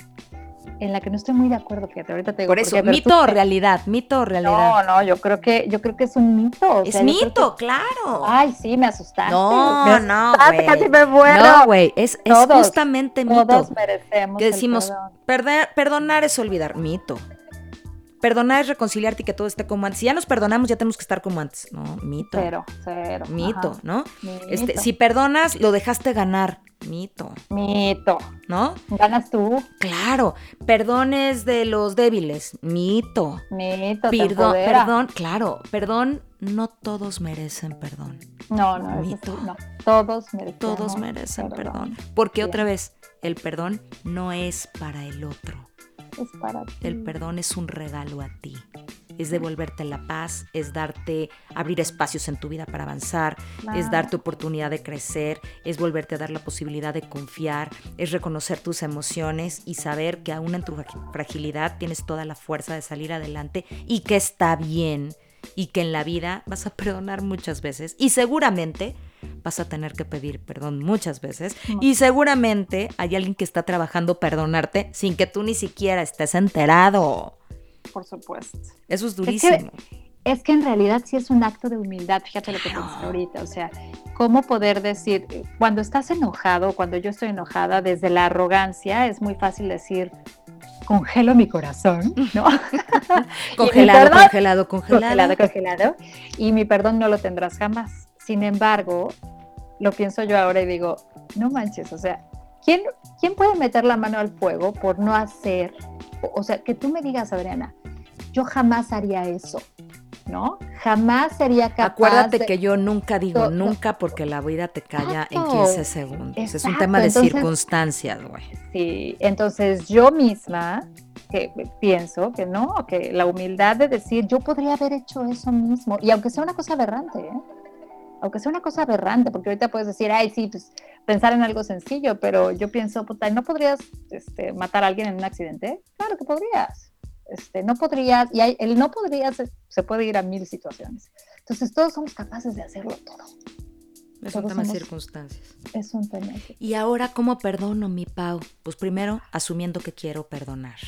en la que no estoy muy de acuerdo, fíjate, ahorita te digo. Por eso, mito o realidad, mito o realidad. No, no, yo creo que, yo creo que es un mito. o es sea, mito, que- claro. Ay, sí, me asustaste. no, me no, asustaste, güey. casi me muero. No, güey, es, es justamente mito. Todos merecemos Que decimos. "Perder- perdonar es olvidar, mito. Perdonar es reconciliarte y que todo esté como antes. Si ya nos perdonamos, ya tenemos que estar como antes. No, mito. Cero, cero. Mito, ajá. ¿no? Este, Mito. si perdonas, lo dejaste ganar. Mito, Mito. ¿no? Ganas tú, Claro. Perdón es de los débiles. Mito. mito. Perdón, perdón, claro, perdón, no todos merecen perdón. No, no, Mito. sí, no. Todos merecemos. Todos merecen perdón. Porque Bien. otra vez, el perdón no es para el otro. Es para ti. El perdón es un regalo a ti. Es devolverte la paz, es darte, abrir espacios en tu vida para avanzar, es darte oportunidad de crecer, es volverte a dar la posibilidad de confiar, es reconocer tus emociones y saber que aún en tu fragi- fragilidad tienes toda la fuerza de salir adelante y que está bien y que en la vida vas a perdonar muchas veces y seguramente vas a tener que pedir perdón muchas veces y seguramente hay alguien que está trabajando perdonarte sin que tú ni siquiera estés enterado. Por supuesto. Eso es Es que, durísimo. es que en realidad sí es un acto de humildad, fíjate lo que pensé ahorita, o sea, cómo poder decir, cuando estás enojado, cuando yo estoy enojada, desde la arrogancia es muy fácil decir, congelo mi corazón, ¿no? Congelado, congelado. congelado, congelado, y mi perdón no lo tendrás jamás. Sin embargo, lo pienso yo ahora y digo, no manches, o sea, ¿quién, quién puede meter la mano al fuego por no hacer, o, sea, que tú me digas, Adriana, yo jamás haría eso, ¿no? Jamás sería capaz Acuérdate de- que yo nunca digo No, nunca porque la vida te calla en Exacto. 15 segundos. es un tema de entonces- circunstancias, güey. Sí, entonces yo misma que pienso que no, que la humildad de decir yo podría haber hecho eso mismo, y aunque sea una cosa aberrante, ¿eh? Aunque sea una cosa aberrante, porque ahorita puedes decir, ay, sí, pues pensar en algo sencillo, pero yo pienso, puta, ¿no podrías este, matar a alguien en un accidente? Claro que podrías. Este, no podrías, y hay- el no podrías se, se puede ir a mil situaciones. Entonces todos somos capaces de hacerlo todo. Es un Todos tema de circunstancias. Es un tema. Y ahora, ¿cómo perdono, mi Pau? Pues primero, asumiendo que quiero perdonar,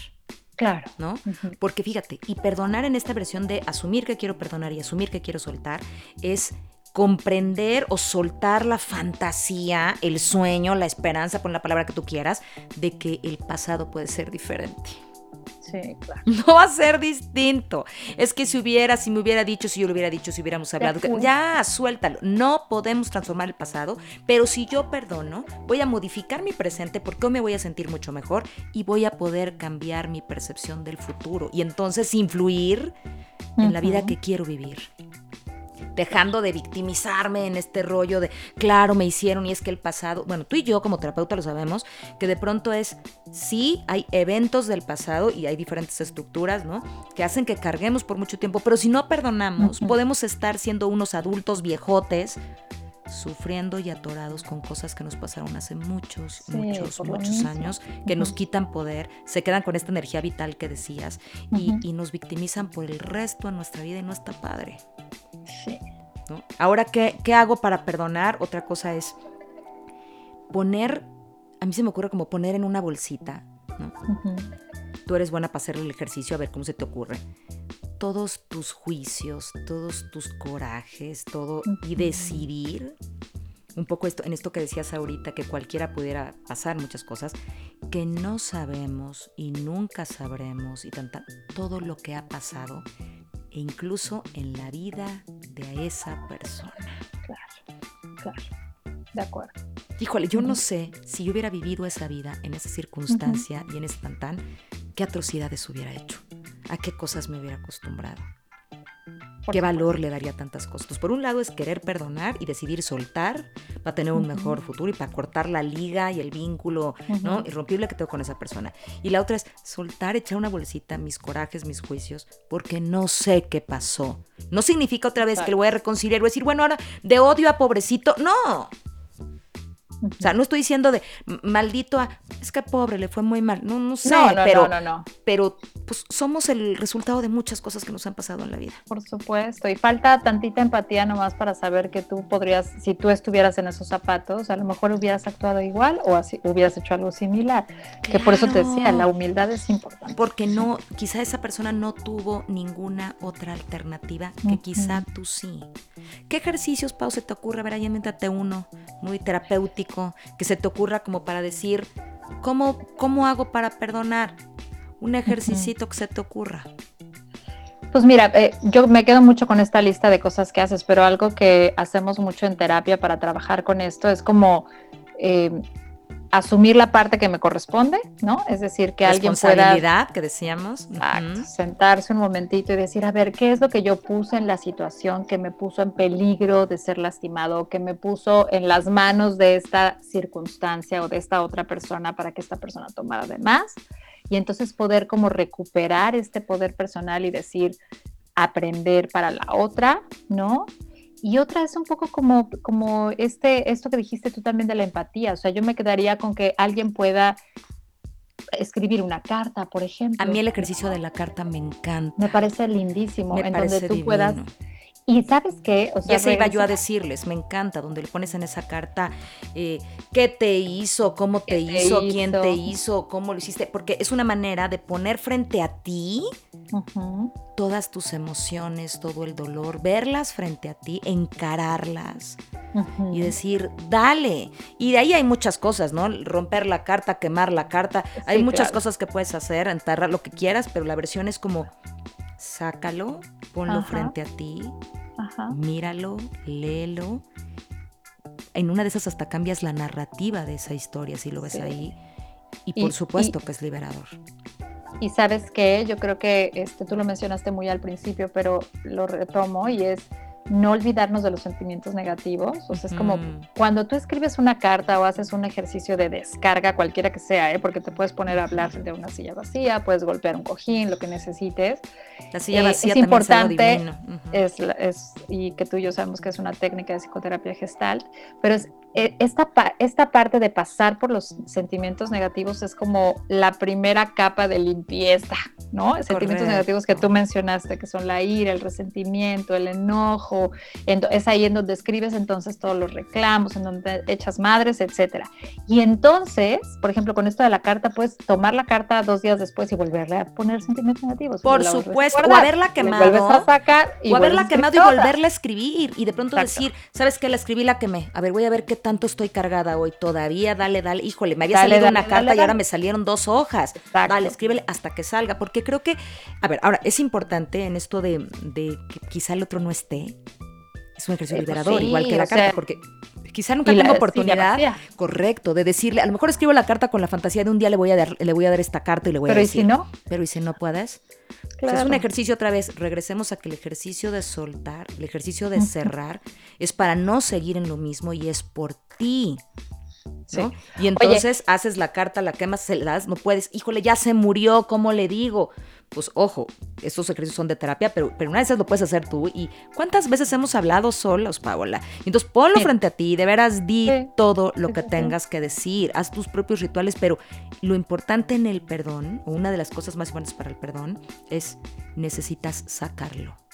Claro. ¿no? Ujú. Porque fíjate, y perdonar en esta versión de asumir que quiero perdonar y asumir que quiero soltar es comprender o soltar la fantasía, el sueño, la esperanza, pon la palabra que tú quieras, de que el pasado puede ser diferente. Sí, claro. No va a ser distinto. Es que si hubiera, si me hubiera dicho, si yo lo hubiera dicho, si hubiéramos hablado, que- ya, suéltalo. No podemos transformar el pasado, pero si yo perdono, voy a modificar mi presente porque hoy me voy a sentir mucho mejor y voy a poder cambiar mi percepción del futuro y entonces influir en la vida que quiero vivir. Dejando de victimizarme en este rollo de, claro, me hicieron y es que el pasado, bueno, tú y yo como terapeuta lo sabemos, que de pronto es, sí, hay eventos del pasado y hay diferentes estructuras, ¿no? Que hacen que carguemos por mucho tiempo, pero si no perdonamos, podemos estar siendo unos adultos viejotes, sufriendo y atorados con cosas que nos pasaron hace muchos, Sí, muchos, muchos años, que nos quitan poder, se quedan con esta energía vital que decías y, nos victimizan por el resto de nuestra vida y no está padre. Sí. ¿no? Ahora, ¿qué, ¿qué hago para perdonar? Otra cosa es poner, a mí se me ocurre como poner en una bolsita, ¿no? Tú eres buena para hacer el ejercicio, a ver cómo se te ocurre. Todos tus juicios, todos tus corajes, todo, y decidir, un poco esto, en esto que decías ahorita, que cualquiera pudiera pasar muchas cosas, que no sabemos y nunca sabremos, y tanta, todo lo que ha pasado, e incluso en la vida de esa persona. Claro, claro. De acuerdo. Híjole, yo no sé si yo hubiera vivido esa vida en esa circunstancia y en ese tantán, qué atrocidades hubiera hecho, a qué cosas me hubiera acostumbrado, qué valor le daría a tantas cosas. Pues, por un lado es querer perdonar y decidir soltar para tener un Ujú. mejor futuro y para cortar la liga y el vínculo ¿no? Ujú. irrompible que tengo con esa persona. Y la otra es soltar, echar una bolsita, mis corajes, mis juicios, porque no sé qué pasó. No significa otra vez que lo voy a reconciliar o decir, bueno, ahora de odio a pobrecito. No, O sea, no estoy diciendo de "M- maldito a, es que pobre, le fue muy mal. No, no sé, no, no, pero, no, no, no. pero pues somos el resultado de muchas cosas que nos han pasado en la vida. Por supuesto. Y falta tantita empatía nomás para saber que tú podrías, si tú estuvieras en esos zapatos, a lo mejor hubieras actuado igual o así hubieras hecho algo similar. Que por eso te decía, la humildad es importante. Porque no, quizá esa persona no tuvo ninguna otra alternativa que quizá tú sí. ¿Qué ejercicios, Pau, se te ocurre? A ver, ahí invéntate uno muy terapéutico, que se te ocurra como para decir, ¿cómo, cómo hago para perdonar? Un ejercicito que se te ocurra. Pues mira, eh, yo me quedo mucho con esta lista de cosas que haces, pero algo que hacemos mucho en terapia para trabajar con esto es como eh, asumir la parte que me corresponde, ¿no? Es decir, que alguien pueda Responsabilidad, que decíamos. Exacto, sentarse un momentito y decir, a ver, ¿qué es lo que yo puse en la situación que me puso en peligro de ser lastimado, que me puso en las manos de esta circunstancia o de esta otra persona para que esta persona tomara de más? Y entonces poder como recuperar este poder personal y decir, aprender para la otra, ¿no? Y otra es un poco como, como este, esto que dijiste tú también de la empatía. O sea, yo me quedaría con que alguien pueda escribir una carta, por ejemplo. A mí el ejercicio de la carta me encanta. Me parece lindísimo, Me en parece donde tú puedas. Y sabes qué, o sea, ese iba yo a decirles, me encanta, donde le pones en esa carta eh, qué te hizo, cómo te, ¿Qué te hizo, quién hizo? te hizo, cómo lo hiciste, porque es una manera de poner frente a ti Todas tus emociones, todo el dolor, verlas frente a ti, encararlas y decir, dale. Y de ahí hay muchas cosas, ¿no? Romper la carta, quemar la carta, hay muchas claro. cosas que puedes hacer, enterrar lo que quieras, pero la versión es como, sácalo, ponlo Ajá. frente a ti, Ajá. míralo, léelo. En una de esas hasta cambias la narrativa de esa historia si lo ves Sí. ahí. Y Y- por supuesto y- que es liberador. Y sabes qué, yo creo que este, tú lo mencionaste muy al principio, pero lo retomo y es no olvidarnos de los sentimientos negativos. O sea, es como Ujú. cuando tú escribes una carta o haces un ejercicio de descarga, cualquiera que sea, ¿eh? porque te puedes poner a hablar de una silla vacía, puedes golpear un cojín, lo que necesites. La silla Eh, vacía es importante, es, es- y que tú y yo sabemos que es una técnica de psicoterapia gestalt, pero es, esta, pa- esta parte de pasar por los sentimientos negativos es como la primera capa de limpieza, ¿no? Sentimientos Correcto. negativos que tú mencionaste, que son la ira, el resentimiento, el enojo, es ahí en donde escribes entonces todos los reclamos, en donde echas madres, etcétera. Y entonces, por ejemplo, con esto de la carta, puedes tomar la carta dos días después y volverle a poner sentimientos negativos. Por supuesto, o haberla la quemado, a sacar y o haberla quemado y volverla a escribir y de pronto Exacto. decir, ¿sabes qué? La escribí, la quemé. A ver, voy a ver qué tanto estoy cargada hoy. Todavía, dale, dale. Híjole, me había Dale, salido dale, una dale, carta y ahora me salieron dos hojas. Exacto. Dale, escríbele hasta que salga. Porque creo que, a ver, ahora, es importante en esto de, de que quizá el otro no esté. Es un ejercicio Eh, pues liberador, sí, igual que la carta, sea, porque quizá nunca tengo oportunidad, correcto, de decirle, a lo mejor escribo la carta con la fantasía de un día le voy a dar, le voy a dar esta carta y le voy Pero a ¿y decir. si no? Pero ¿y si no puedes? O sea, es Claro. un ejercicio otra vez, regresemos a que el ejercicio de soltar, el ejercicio de cerrar, es para no seguir en lo mismo y es por ti. ¿no? Sí. Y entonces haces la carta, la quemas, se la das, no puedes, híjole, ya se murió, ¿cómo le digo? Pues ojo, estos ejercicios son de terapia, pero, pero una de esas lo puedes hacer tú. ¿Y cuántas veces hemos hablado solos, Paola? Entonces ponlo frente a ti, de veras di todo lo que tengas que decir, haz tus propios rituales, pero lo importante en el perdón, o una de las cosas más buenas para el perdón, es necesitas sacarlo.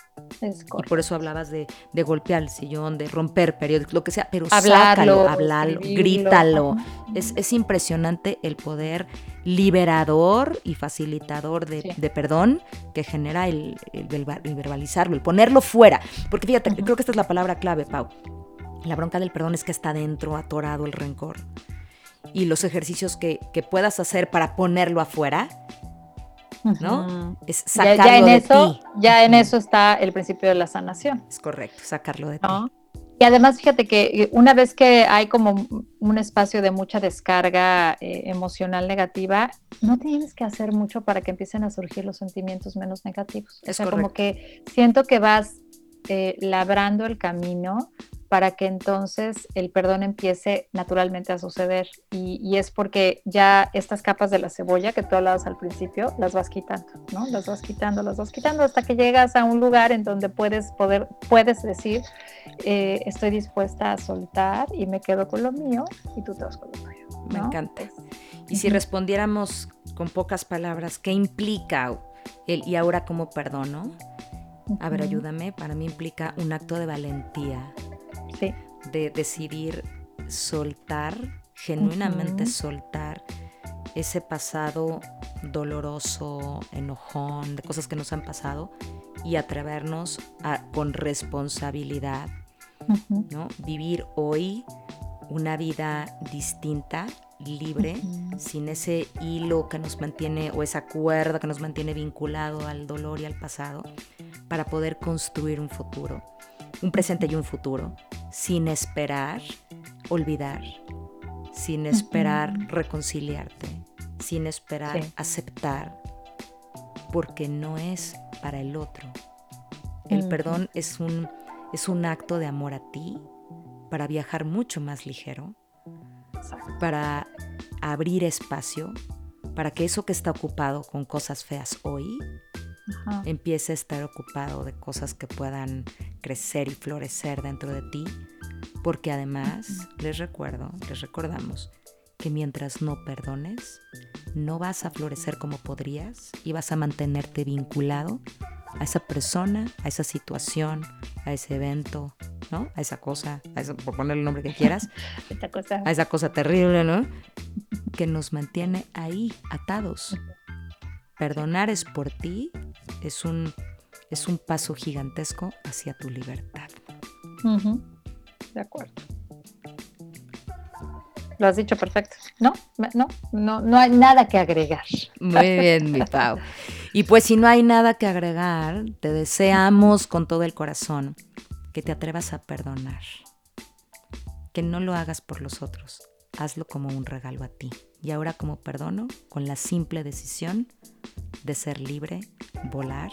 Es Y por eso hablabas de, de golpear el sillón, de romper periódicos, lo que sea, pero Hablarlo, sácalo, escribirlo. grítalo. Es, es impresionante el poder liberador y facilitador de, Sí. de perdón que genera el, el el verbalizarlo, el ponerlo fuera. Porque fíjate, Ujú. creo que esta es la palabra clave, Pau. La bronca del perdón es que está dentro, atorado el rencor. Y los ejercicios que, que puedas hacer para ponerlo afuera, ¿no? Es Ya, sacarlo ya en de eso, ti. ya en eso está el principio de la sanación. Es correcto, sacarlo de ti. ¿no? Y además, fíjate que eh, una vez que hay como un espacio de mucha descarga eh, emocional negativa, no tienes que hacer mucho para que empiecen a surgir los sentimientos menos negativos. O Es sea, como correcto. que siento que vas eh, labrando el camino para que entonces el perdón empiece naturalmente a suceder. Y, y es porque ya estas capas de la cebolla que tú hablabas al principio, las vas quitando, ¿no? Las vas quitando, las vas quitando hasta que llegas a un lugar en donde puedes poder, puedes decir, eh, estoy dispuesta a soltar y me quedo con lo mío y tú te vas con lo tuyo. Me encanta. Y si respondiéramos con pocas palabras, ¿qué implica el y ahora cómo perdono? A ver, ayúdame. Para mí implica un acto de valentía, Sí, de decidir soltar, genuinamente soltar ese pasado doloroso, enojón, de cosas que nos han pasado y atrevernos a, con responsabilidad. ¿no? Vivir hoy una vida distinta, libre, sin ese hilo que nos mantiene o esa cuerda que nos mantiene vinculado al dolor y al pasado, para poder construir un futuro, un presente y un futuro, sin esperar olvidar, sin esperar reconciliarte, sin esperar Sí. aceptar, porque no es para el otro. El perdón es un, es un acto de amor a ti para viajar mucho más ligero, para abrir espacio, para que eso que está ocupado con cosas feas hoy Ajá. empiece a estar ocupado de cosas que puedan crecer y florecer dentro de ti, porque además les recuerdo, les recordamos que mientras no perdones, no vas a florecer como podrías y vas a mantenerte vinculado a esa persona, a esa situación, a ese evento, ¿no? A esa cosa, a esa, por ponerle el nombre que quieras, Esta cosa. a esa cosa terrible, ¿no? Que nos mantiene ahí, atados. Perdonar es por ti, es un, es un paso gigantesco hacia tu libertad. De acuerdo. Lo has dicho perfecto. No, no, no, no hay nada que agregar. Muy bien, mi Pau. Y pues si no hay nada que agregar, te deseamos con todo el corazón que te atrevas a perdonar. Que no lo hagas por los otros, hazlo como un regalo a ti. Y ahora como perdono, con la simple decisión de ser libre, volar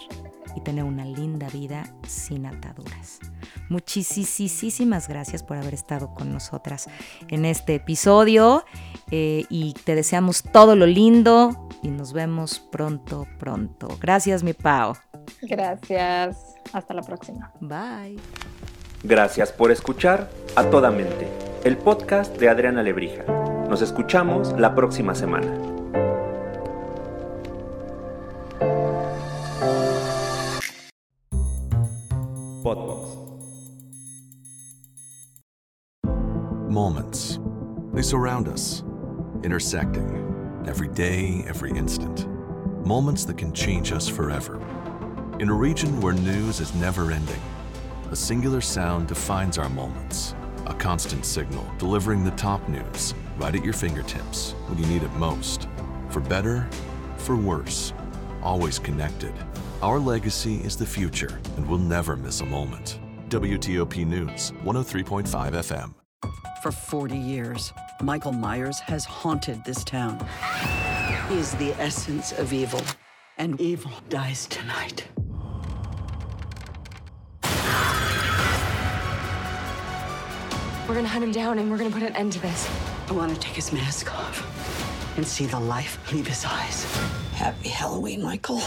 y tener una linda vida sin ataduras. Muchísimas gracias por haber estado con nosotras en este episodio eh, y te deseamos todo lo lindo y nos vemos pronto, pronto. Gracias, mi Pau. Gracias. Hasta la próxima. Bye. Gracias por escuchar A Toda Mente, el podcast de Adriana Lebrija. Nos escuchamos la próxima semana. Podbox. Moments. They surround us, intersecting every day, every instant. Moments that can change us forever. In a region where news is never ending, a singular sound defines our moments. A constant signal delivering the top news right at your fingertips when you need it most. For better, for worse, always connected. Our legacy is the future, and we'll never miss a moment. WTOP News, 103.5 FM. For 40 years, Michael Myers has haunted this town. He is the essence of evil, and evil dies tonight. We're gonna hunt him down and we're gonna put an end to this. I want to take his mask off and see the life leave his eyes. Happy Halloween, Michael.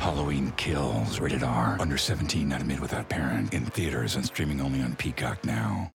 Halloween Kills, rated R, under 17, not admitted without parent, in theaters and streaming only on Peacock now.